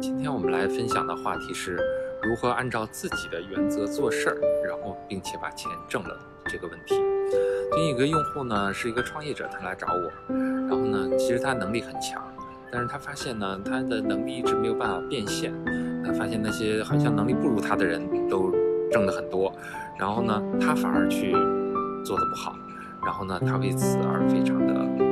今天我们来分享的话题是如何按照自己的原则做事儿，然后并且把钱挣了这个问题。最近有个用户呢是一个创业者，他来找我，然后呢，其实他能力很强，但是他发现呢，他的能力一直没有办法变现。他发现那些好像能力不如他的人都挣得很多，然后呢，他反而去做的不好，然后呢，他为此而非常的。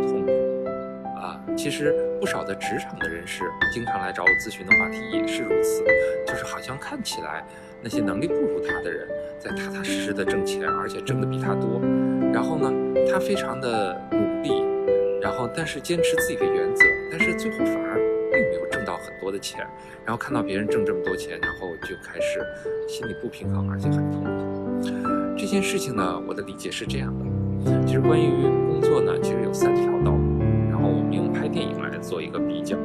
其实不少的职场的人士经常来找我咨询的话题也是如此，就是好像看起来那些能力不如他的人在踏踏实实的挣钱，而且挣的比他多，然后呢，他非常的努力，然后但是坚持自己的原则，但是最后反而并没有挣到很多的钱，然后看到别人挣这么多钱，然后就开始心里不平衡，而且很痛苦。这件事情呢，我的理解是这样的，其实关于工作呢，其实有三条做一个比较，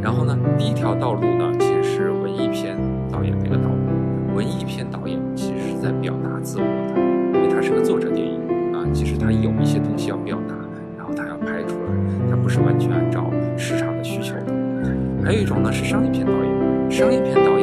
然后呢，第一条道路呢，其实是文艺片导演的一个道路。文艺片导演其实是在表达自我的，因为它是个作者电影啊，其实它有一些东西要表达，然后它要拍出来，它不是完全按照市场的需求的。还有一种呢是商业片导演，商业片导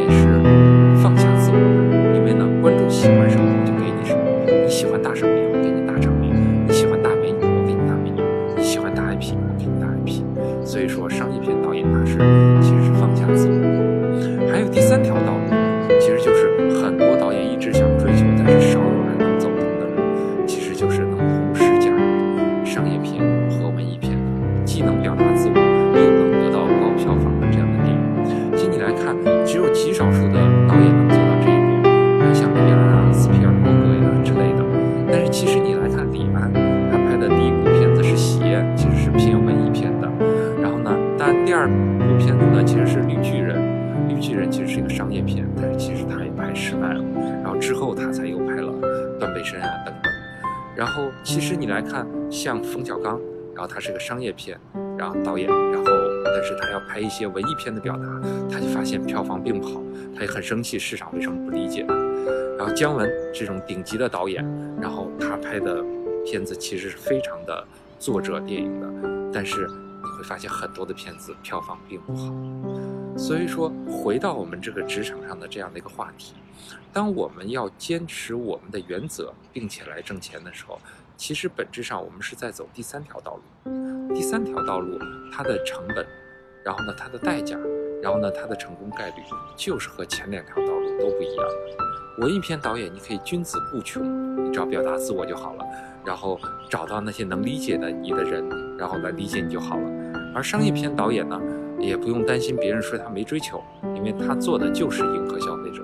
其实就是很多导演一直想追求，但是少有人能走通的路，其实就是能同时驾驭商业片和文艺片，既能表达自我，又能得到高票房的这样的电影。其实你来看，只有极少数的导演能做到这一点，像李安啊、斯皮尔伯格呀之类的。但是其实你来看李安，他拍的第一部片子是《邪》，其实是偏文艺片的。然后呢，但第二部片子呢，其实是《绿巨人》，《巨人》其实是一个商业片，但是其实他也拍失败了。然后之后他才又拍了《断背山》啊等等。然后其实你来看，像冯小刚，然后他是个商业片，然后导演，然后但是他要拍一些文艺片的表达，他就发现票房并不好，他也很生气，市场为什么不理解？然后姜文这种顶级的导演，然后他拍的片子其实是非常的作者电影的，但是你会发现很多的片子票房并不好。所以说，回到我们这个职场上的这样的一个话题，当我们要坚持我们的原则，并且来挣钱的时候，其实本质上我们是在走第三条道路。第三条道路，它的成本，然后呢，它的代价，然后呢，它的成功概率，就是和前两条道路都不一样。文艺片导演，你可以君子固穷，你只要表达自我就好了，然后找到那些能理解的你的人，然后来理解你就好了。而商业片导演呢，也不用担心别人说他没追求，因为他做的就是迎合消费者。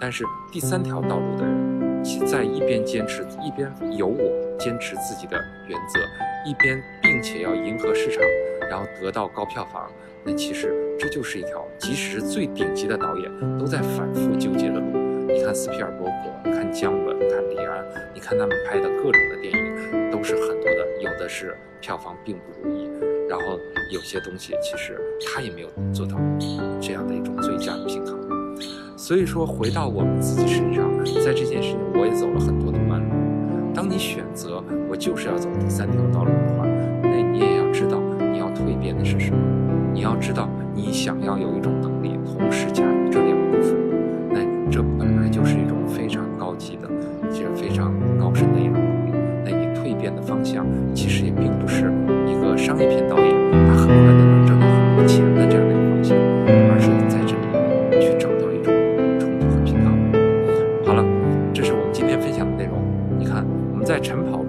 但是第三条道路的人，在一边坚持，一边有我坚持自己的原则，一边并且要迎合市场，然后得到高票房，那其实这就是一条，即使是最顶级的导演都在反复纠结的路。你看斯皮尔伯格，看姜文，看李安，你看他们拍的各种的电影，都是很多的，有的是票房并不如意，然后有些东西其实他也没有做到这样的一种最佳平衡。所以说，回到我们自己身上，在这件事情我也走了很多的弯路。当你选择我就是要走第三条道路的话，那你也要知道你要蜕变的是什么，你要知道你想要有一种能力，同时驾驭这两部分。那这本来就是一种非常高级的，其实非常高深的一种能力。那你蜕变的方向，其实也并不是一个商业片导演，在晨跑